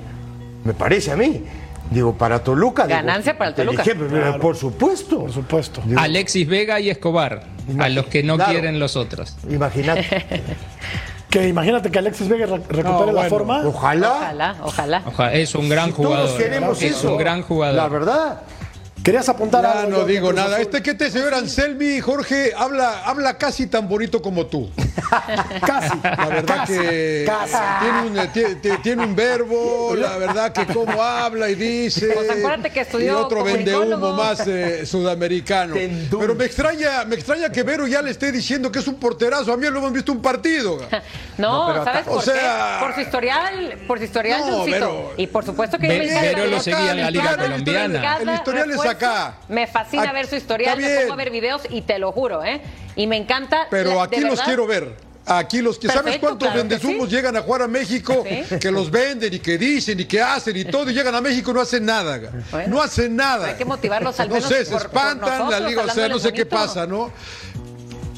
Me parece a mí. Digo, para Toluca. digo,
Ganancia para el Toluca.
Por supuesto.
Por supuesto.
Digo,
Alexis Vega y Escobar, a los que no
Claro.
quieren los otros.
Imagínate. *laughs*
Que imagínate que Alexis Vega re- recupere la
bueno.
forma.
Ojalá.
Ojalá, ojalá.
Ojalá, es un gran
Si todos
jugador.
queremos
es
eso.
un gran jugador.
La verdad.
Querías apuntar
Ya
algo.
no
Jorge
digo nada.
Azul?
Este que este señor Anselmi, Jorge, habla, habla casi tan bonito como tú. *laughs*
Casi.
La verdad
Casi,
que
Casi.
tiene un, eh, tie- tie- tiene un verbo, la verdad que cómo habla y dice.
Pues acuérdate que estudió
y otro vende humo más eh, sudamericano. Pero me extraña, me extraña que Vero ya le esté diciendo que es un porterazo. A mí lo hemos visto un partido. *laughs*
No,
No, pero
¿sabes por
o sea-
qué? Por su historial, por su historial,
No, pero-
Y por supuesto que.
Vero lo seguía en la Liga Colombiana.
El historial es. Acá.
Me fascina ver su historial, me pongo a ver videos y te lo juro, ¿eh? Y me encanta.
Pero
la-
aquí los
verdad,
quiero ver. Aquí los que sabes cuántos
claro
vendezumos
sí.
llegan a jugar a México,
Sí.
que los venden y que dicen y que hacen y todo, y llegan a México y no hacen nada.
Bueno,
no hacen nada.
hay que motivarlos al
no
menos
sé, se
por-
espantan la liga, o sea, no sé qué pasa, ¿no?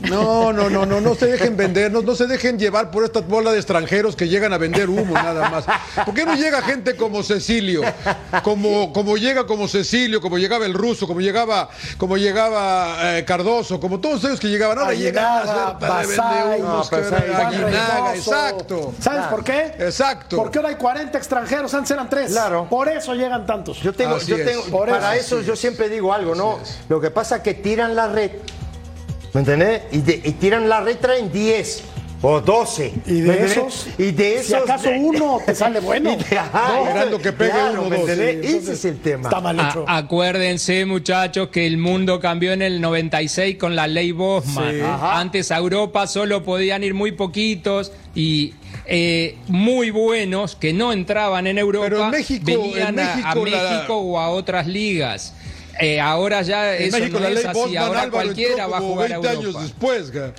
No, no, no, no, no se dejen vender, no, no se dejen llevar por esta bola de extranjeros que llegan a vender humo nada más. ¿Por qué no llega gente como Cecilio? Como, como llega como Cecilio, como llegaba el ruso, como llegaba, como llegaba eh, Cardoso, como todos ellos que llegaban. Ahora llegan a
Aguinaga,
exacto.
¿Sabes por qué?
Exacto.
Porque ahora hay 40 extranjeros, antes eran 3.
Claro.
Por eso llegan tantos.
Yo tengo,
Así
yo
es.
tengo,
Por
para
eso,
eso, yo siempre digo algo, ¿no? Lo que pasa es que tiran la red, ¿me entendés? Y, de- y tiran la red, traen 10 o 12.
Y de esos,
y de esos,
si acaso uno te *laughs* sale bueno.
Y de- ajá,
No,
esperando que pegue
claro,
uno,
¿me
dos,
Ese
entonces,
es el tema.
Está mal
A-
hecho.
acuérdense, muchachos, que el mundo cambió en el 96 con la ley Bosman.
Sí.
Antes a Europa solo podían ir muy poquitos y eh, muy buenos que no entraban en Europa
Pero en México-
venían
en
a- a,
México la-
México o a otras ligas. Eh, ahora ya
En
eso
México
no
la
es
ley
así.
Bosman
Ahora
Álvaro
cualquiera
entró
va a
como
jugar a
20 años
Europa.
después. ga.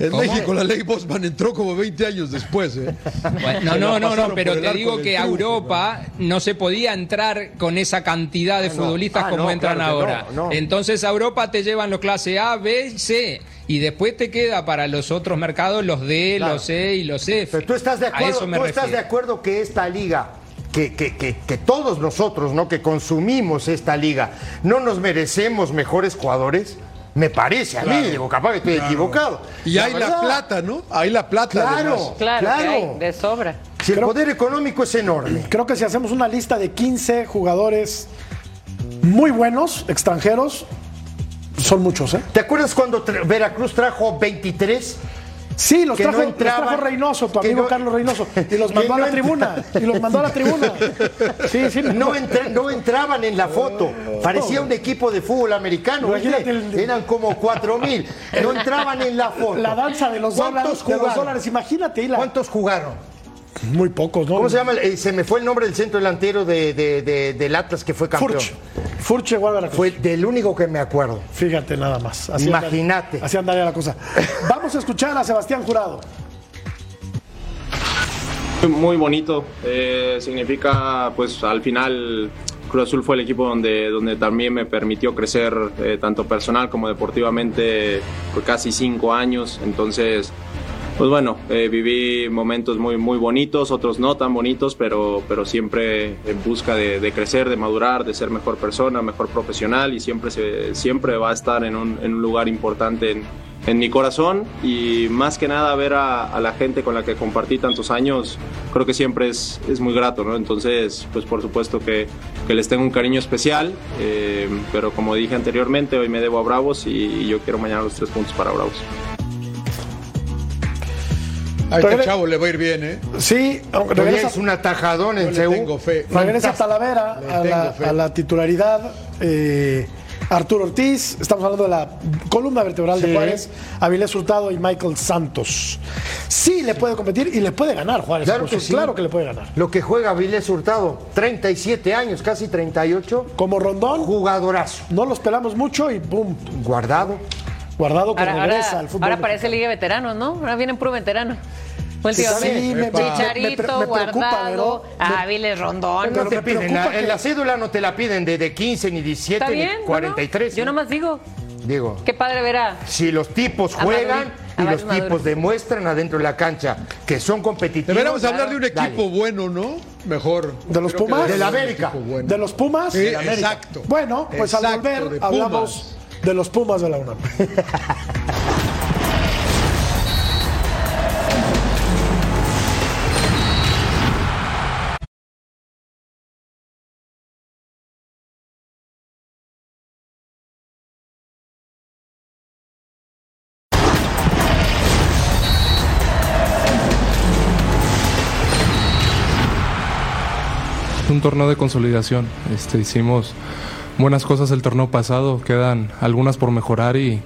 En
¿Cómo?
México la ley Bosman entró como 20 años después. ¿eh?
Bueno, no, no, no, no, pero te digo que a Europa no se podía entrar con esa cantidad de
no.
futbolistas
Ah,
como
no,
entran
claro
ahora.
no, no.
Entonces a Europa te llevan los clase A, B y C. Y después te queda para los otros mercados los D,
Claro.
los C y los F.
Pero tú estás de
A
acuerdo, tú estás de acuerdo que esta liga, que, que- que- que todos nosotros, ¿no? Que consumimos esta liga, ¿no nos merecemos mejores jugadores? Me parece a mí, digo, capaz que estoy equivocado.
Y hay la plata, ¿no? Hay la plata.
Claro,
Claro,
claro.
que hay, de sobra.
Si el poder económico es enorme. *clears throat*
Creo que si hacemos una lista de 15 jugadores muy buenos, extranjeros, son muchos, ¿eh?
¿Te acuerdas cuando Veracruz trajo 23?
Sí, los trajo,
no
los trajo Reynoso, tu amigo
no-
Carlos Reynoso, y los *laughs* mandó a la tribuna. Y los mandó a la tribuna. *laughs* Sí, sí.
No, entra- no entraban en la foto. Parecía un equipo de fútbol americano. Eran como 4 mil. No entraban en la *laughs* foto.
La danza de los
¿Cuántos
dólares, de los dólares. Imagínate, la-
¿Cuántos jugaron?
Muy pocos, ¿no?
¿Cómo se llama? Eh, se me fue el nombre del centro delantero de, de- de- del Atlas que fue campeón.
Furch. Furch llegó a Veracruz.
Fue del único que me acuerdo.
Fíjate nada más.
Imagínate.
Andaría, así andaría la cosa. *laughs* Vamos a escuchar a Sebastián Jurado.
Muy bonito, eh, significa pues al final Cruz Azul fue el equipo donde, donde también me permitió crecer eh, tanto personal como deportivamente por casi cinco años, entonces pues bueno, eh, viví momentos muy, muy bonitos, otros no tan bonitos, pero, pero siempre en busca de, crecer, de madurar, de ser mejor persona, mejor profesional y siempre, se, siempre va a estar en un, en un lugar importante en, en mi corazón y más que nada ver a, la gente con la que compartí tantos años, creo que siempre es, es muy grato, ¿no? Entonces, pues por supuesto que, que les tengo un cariño especial, eh, pero como dije anteriormente, hoy me debo a Bravos y yo quiero mañana los tres puntos para Bravos.
A este chavo le va a ir bien, ¿eh?
Sí, aunque regresa,
es un atajadón en CEU.
tengo fe.
regresa Talavera a la, a la titularidad. eh, Arturo Ortiz, estamos hablando de la columna vertebral de. Juárez, Avilés Hurtado y Michael Santos. Sí le puede competir y le puede ganar Juárez.
Claro que sí.
claro que le puede ganar.
Lo que juega Vilés Hurtado, 37 años, casi 38.
Como Rondón,
Jugadorazo.
no los pelamos mucho y ¡pum!
Guardado.
Guardado que
Ahora,
regresa
ahora,
al fútbol.
ahora parece Liga de Veteranos, ¿no? Ahora vienen puro veterano. Últimamente.
Sí, me- me-
Chicharito,
me- me preocupa,
Guardado, Áviles, Rondón.
No te
me
piden,
preocupa
la-
que-
en la cédula no te la piden de, de 15, ni 17,
Está bien.
ni
no, no.
43.
Yo
¿no?
nomás digo,
Digo,
qué padre verá.
si los tipos juegan
Madrid,
y los tipos demuestran adentro de la cancha que son competitivos.
Deberíamos hablar de un
Dale.
equipo bueno, ¿no? Mejor.
¿De los Pumas?
De la América.
bueno.
De los Pumas.
Sí,
de la América.
exacto.
Bueno, pues al
Exacto,
volver
de Pumas.
hablamos de los Pumas de la UNAM.
un torneo de consolidación. Este, hicimos buenas cosas el torneo pasado, quedan algunas por mejorar y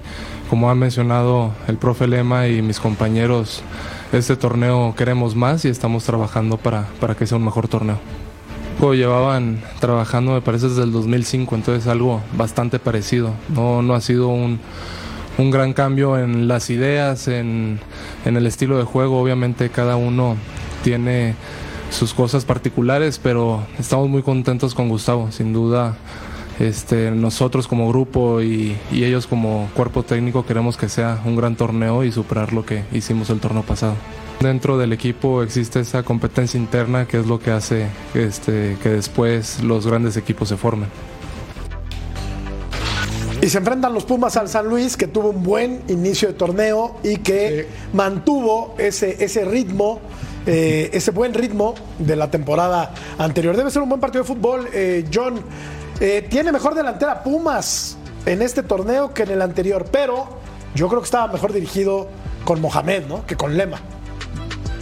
como ha mencionado el profe Lema y mis compañeros, este torneo queremos más y estamos trabajando para, para que sea un mejor torneo. Lo llevaban trabajando, me parece, desde el 2005, entonces algo bastante parecido. No, no ha sido un, un gran cambio en las ideas, en, en el estilo de juego. Obviamente cada uno tiene sus cosas particulares, pero estamos muy contentos con Gustavo. Sin duda, este, nosotros como grupo y, y ellos como cuerpo técnico queremos que sea un gran torneo y superar lo que hicimos el torneo pasado. Dentro del equipo existe esa competencia interna que es lo que hace este, que después los grandes equipos se formen.
Y se enfrentan los Pumas al San Luis, que tuvo un buen inicio de torneo y que mantuvo ese, ese ritmo, eh, ese buen ritmo de la temporada anterior. Debe ser un buen partido de fútbol. Eh, John, eh, tiene mejor delantera Pumas en este torneo que en el anterior, pero yo creo que estaba mejor dirigido con Mohamed, ¿no? Que con Lema.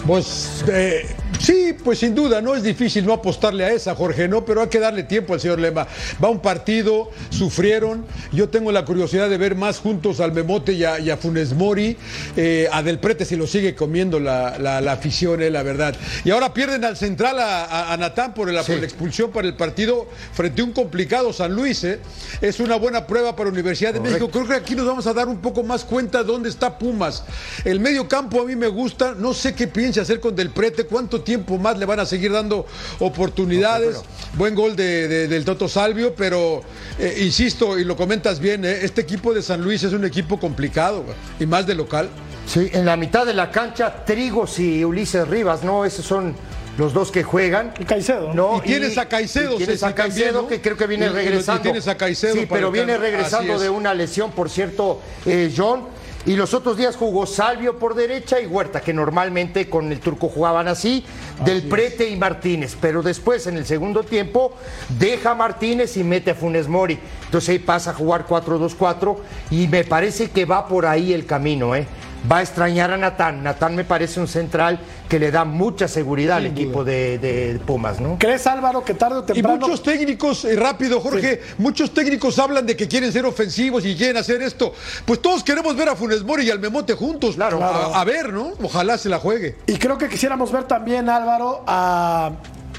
Pues eh, sí, pues sin duda, no es difícil no apostarle a esa, Jorge, ¿no? Pero hay que darle tiempo al señor Lema. Va un partido, sufrieron. Yo tengo la curiosidad de ver más juntos al Memote y a, y a Funes Mori. Eh, a Del Prete se lo sigue comiendo la, la- la afición, eh, la verdad. Y ahora pierden al central a, a- a Natán por la, por la expulsión para el partido frente a un complicado San Luis. eh. Es una buena prueba para Universidad de México. Creo que aquí nos vamos a dar un poco más cuenta dónde está Pumas. El medio campo a mí me gusta. No sé qué piensa hacer con Del Prete. ¿Cuánto tiempo más le van a seguir dando oportunidades? Buen gol de- de- del Toto Salvio, pero eh, insisto, y lo comentas bien, eh, este equipo de San Luis es un equipo complicado y más de local.
Sí, en la mitad de la cancha, Trigos y Ulises Rivas, ¿no? Esos son los dos que juegan.
Y Caicedo.
¿no?
Y tienes a Caicedo,
y tienes a Caicedo
también, ¿no?
que creo que viene
Y- y- y
regresando.
tienes a Caicedo
Sí, pero viene regresando de una lesión, por cierto, eh, John. Y los otros días jugó Salvio por derecha y Huerta, que normalmente con el turco jugaban así, del Prete y Martínez. Pero después, en el segundo tiempo, deja a Martínez y mete a Funes Mori. Entonces ahí pasa a jugar 4-2-4 y me parece que va por ahí el camino, ¿eh? Va a extrañar a Natán. Natán me parece un central que le da mucha seguridad al equipo de, de Pumas, ¿no?
¿Crees, Álvaro, que tarde o
Y
temprano...
muchos técnicos, eh, rápido Jorge, muchos técnicos hablan de que quieren ser ofensivos y quieren hacer esto. Pues todos queremos ver a Funes Mori y al Memote juntos.
Claro.
A, a ver, ¿no? Ojalá se la juegue.
Y creo que quisiéramos ver también, Álvaro, a-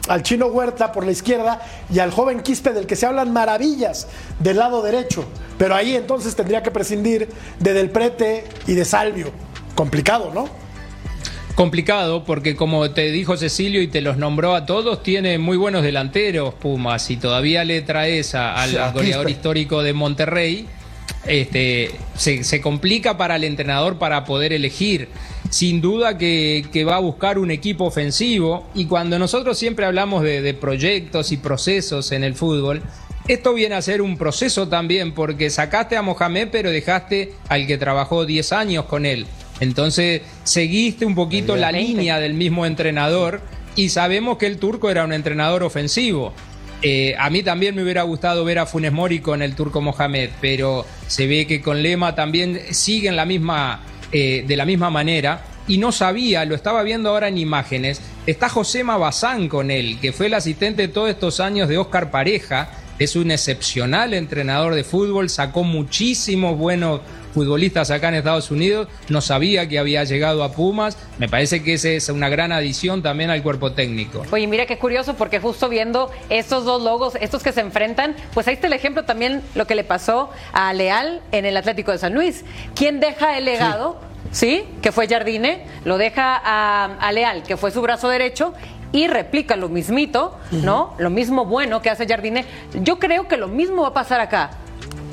al chino Huerta por la izquierda y al joven Quispe del que se hablan maravillas del lado derecho. Pero ahí entonces tendría que prescindir de Del Prete y de Salvio. Complicado, ¿no?
Complicado porque como te dijo Cecilio y te los nombró a todos, tiene muy buenos delanteros Pumas y todavía le traes a- al
a
goleador
Quispe.
histórico de Monterrey, este, se, se complica para el entrenador para poder elegir. Sin duda que, que va a buscar un equipo ofensivo y cuando nosotros siempre hablamos de, de proyectos y procesos en el fútbol, esto viene a ser un proceso también porque sacaste a Mohamed pero dejaste al que trabajó 10 años con él. Entonces seguiste un poquito la línea del mismo entrenador y sabemos que el turco era un entrenador ofensivo. Eh, a mí también me hubiera gustado ver a Funes Mori con el turco Mohamed, pero se ve que con Lema también siguen la misma, eh, de la misma manera. Y no sabía, lo estaba viendo ahora en imágenes, está Josema Bazán con él, que fue el asistente todos estos años de Oscar Pareja, es un excepcional entrenador de fútbol, sacó muchísimos buenos futbolistas acá en Estados Unidos, no sabía que había llegado a Pumas, me parece que esa es una gran adición también al cuerpo técnico.
Oye, mira qué curioso, porque justo viendo estos dos logos, estos que se enfrentan, pues ahí está el ejemplo también lo que le pasó a Leal en el Atlético de San Luis. ¿Quién deja el legado? Sí, que fue Jardine, lo deja a, a Leal, que fue su brazo derecho. Y replica lo mismito, ¿no? Lo mismo bueno que hace Jardine. Yo creo que lo mismo va a pasar acá.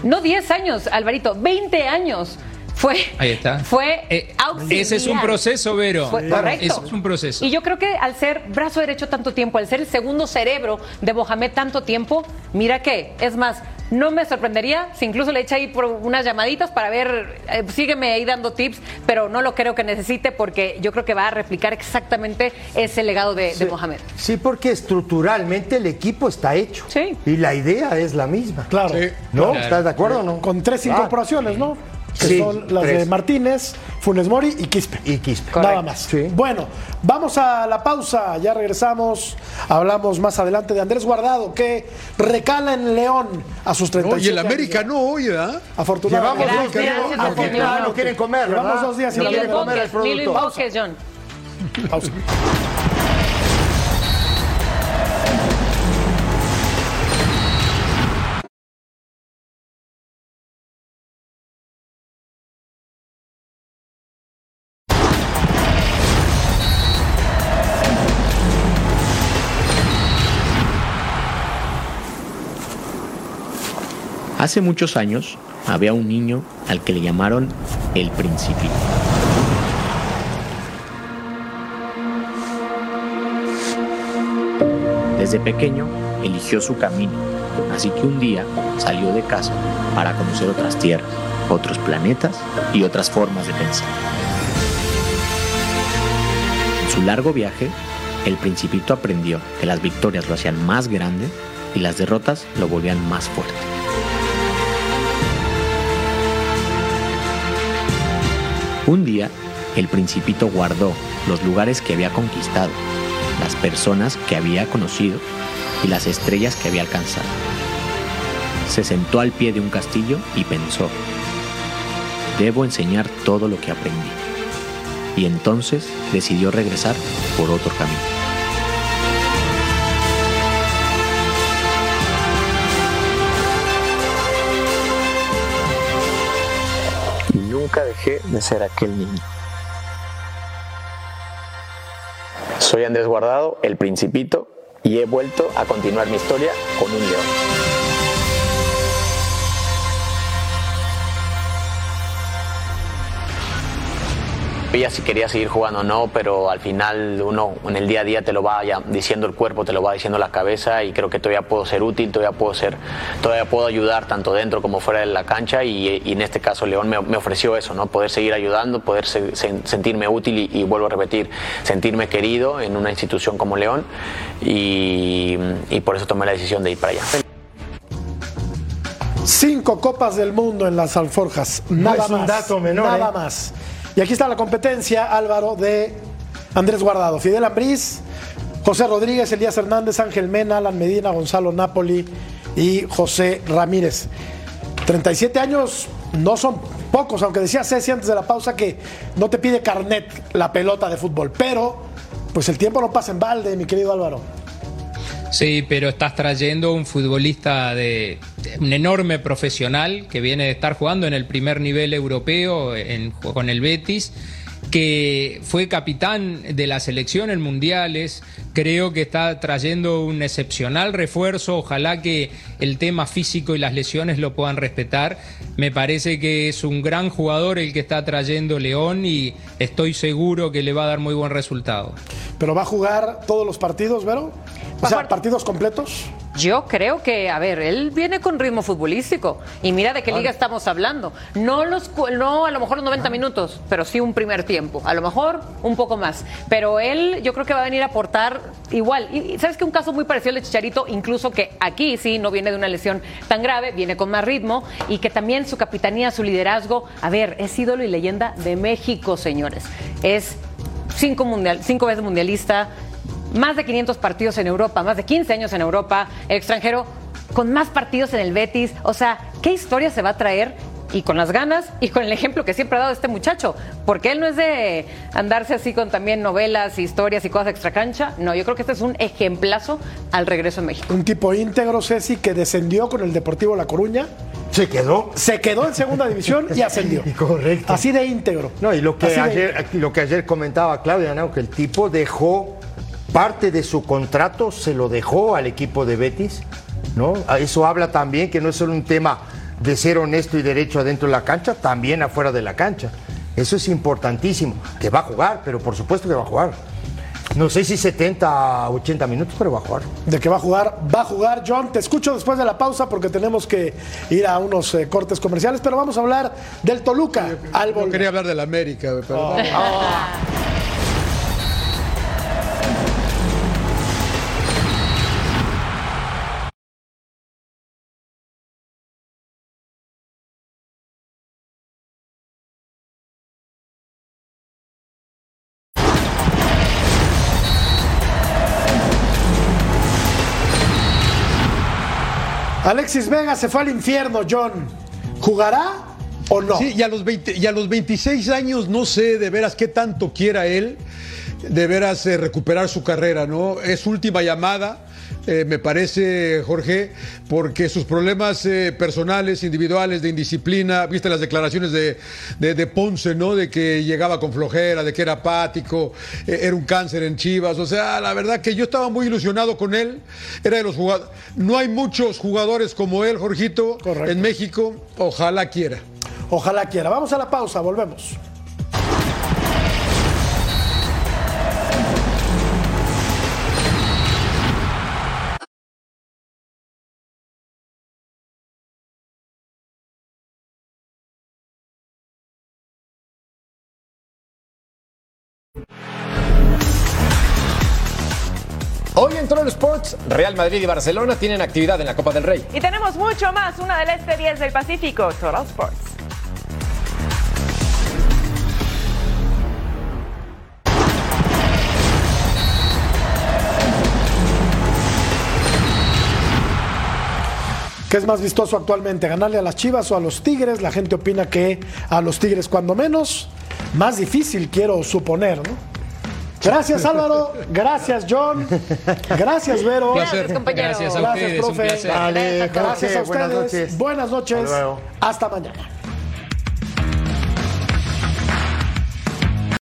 No 10 años, Alvarito, 20 años. Fue,
Ahí está.
fue
Eh,
auxiliar.
ese es un proceso, Vero.
Fue- correcto.
Ese es un proceso.
Y yo creo que al ser brazo derecho tanto tiempo, al ser el segundo cerebro de Mohamed tanto tiempo, mira que, es más, no me sorprendería si incluso le echa ahí por unas llamaditas para ver, eh, sígueme ahí dando tips, pero no lo creo que necesite porque yo creo que va a replicar exactamente ese legado de, de Mohamed.
Sí, porque estructuralmente el equipo está hecho.
Sí.
Y la idea es la misma.
Claro.
¿No?
Claro.
¿Estás de acuerdo o no?
Con tres
Ah,
incorporaciones, ¿no? Que
Sí,
son las de
tres.
Martínez, Funes Mori y Quispe.
Y Quispe.
Nada
Correcto.
más.
Sí.
Bueno, vamos a la pausa. Ya regresamos. Hablamos más adelante de Andrés Guardado, que recala en León a sus 37
No, y el
años
América
ya.
no, oye, ¿ah?
Afortunadamente.
Llevamos dos
Gracias,
días.
gracias,
Porque
señor.
no quieren comer,
Llevamos
¿verdad?
dos días
Ni
No quieren comer el
invoques, ni lo
producto.
invoques, John.
Pausa.
Hace muchos años había un niño al que le llamaron el Principito. Desde pequeño eligió su camino, así que un día salió de casa para conocer otras tierras, otros planetas y otras formas de pensar. En su largo viaje, el Principito aprendió que las victorias lo hacían más grande y las derrotas lo volvían más fuerte. Un día, el principito guardó los lugares que había conquistado, las personas que había conocido y las estrellas que había alcanzado. Se sentó al pie de un castillo y pensó, debo enseñar todo lo que aprendí. Y entonces decidió regresar por otro camino. Dejé de ser aquel niño. Soy Andrés Guardado, el Principito, y he vuelto a continuar mi historia con un león. Si quería seguir jugando o no, pero al final uno en el día a día te lo va ya diciendo el cuerpo, te lo va diciendo la cabeza y creo que todavía puedo ser útil, todavía puedo ser, todavía puedo ayudar tanto dentro como fuera de la cancha y, y en este caso León me, me, ofreció eso, ¿no? Poder seguir ayudando, poder se, se, sentirme útil y, y, vuelvo a repetir, sentirme querido en una institución como León y, y por eso tomé la decisión de ir para allá.
Cinco copas del mundo en las alforjas. Nada
no es un
más.
dato menor,
Nada
¿eh?
más. Y aquí está la competencia, Álvaro, de Andrés Guardado. Fidel Ambriz, José Rodríguez, Elías Hernández, Ángel Mena, Alan Medina, Gonzalo Napoli y José Ramírez. 37 años no son pocos, aunque decía Ceci antes de la pausa que no te pide carnet la pelota de fútbol. Pero, pues el tiempo no pasa en balde, mi querido Álvaro.
Sí, pero estás trayendo un futbolista de, un enorme profesional que viene de estar jugando en el primer nivel europeo en, con el Betis, que fue capitán de la selección en mundiales. Creo que está trayendo un excepcional refuerzo. Ojalá que el tema físico y las lesiones lo puedan respetar. Me parece que es un gran jugador el que está trayendo León y estoy seguro que le va a dar muy buen resultado.
¿Pero va a jugar todos los partidos, Vero? O sea, partidos completos.
Yo creo que, a ver, él viene con ritmo futbolístico y mira de qué liga estamos hablando. No los no a lo mejor los 90 minutos, pero sí un primer tiempo, a lo mejor un poco más. Pero él yo creo que va a venir a aportar igual. Y sabes que un caso muy parecido al de Chicharito, incluso que aquí sí no viene de una lesión tan grave, viene con más ritmo y que también su capitanía, su liderazgo, a ver, es ídolo y leyenda de México, señores. Es cinco mundial, cinco veces mundialista más de 500 partidos en Europa, más de 15 años en Europa, el extranjero con más partidos en el Betis. O sea, ¿qué historia se va a traer? Y con las ganas y con el ejemplo que siempre ha dado este muchacho. Porque él no es de andarse así con también novelas, historias y cosas extracancha. No, yo creo que este es un ejemplazo al regreso a México.
Un tipo íntegro, Ceci, que descendió con el Deportivo La Coruña.
Se quedó.
Se quedó en segunda división y ascendió. *laughs*
Correcto.
Así de íntegro.
No, y lo que,
de-
ayer, lo que ayer comentaba Claudia, ¿no? que el tipo dejó parte de su contrato, se lo dejó al equipo de Betis. ¿no? Eso habla también que no es solo un tema de ser honesto y derecho adentro de la cancha, también afuera de la cancha. Eso es importantísimo. Que va a jugar, pero por supuesto que va a jugar. No sé si 70, 80 minutos, pero va a jugar.
De que va a jugar, va a jugar. John, te escucho después de la pausa porque tenemos que ir a unos eh, cortes comerciales, pero vamos a hablar del Toluca al volver.
quería hablar del América, pero
Alexis Vega se fue al infierno, John. ¿Jugará o no?
Sí, y a, los 20 y a los 26 años no sé de veras qué tanto quiera él de veras eh, recuperar su carrera, ¿no? Es última llamada, eh, me parece, Jorge, porque sus problemas eh, personales, individuales, de indisciplina, viste las declaraciones de, de- de Ponce, ¿no? De que llegaba con flojera, de que era apático, eh, era un cáncer en Chivas, o sea, la verdad que yo estaba muy ilusionado con él, era de los jugadores, no hay muchos jugadores como él, Jorgito, en México, ojalá quiera.
Ojalá quiera. Vamos a la pausa, volvemos.
Troll Sports, Real Madrid y Barcelona tienen actividad en la Copa del Rey.
Y tenemos mucho más, una del Este 10 del Pacífico, Total Sports.
¿Qué es más vistoso actualmente? ¿Ganarle a las Chivas o a los Tigres? La gente opina que a los Tigres cuando menos. Más difícil quiero suponer, ¿no? Gracias Álvaro, gracias John, gracias Vero.
Placer. Gracias, compañero. Gracias a ustedes, un
profe.
placer.
Dale,
gracias a
buenas
ustedes.
noches.
Buenas noches.
Hasta luego.
Hasta mañana.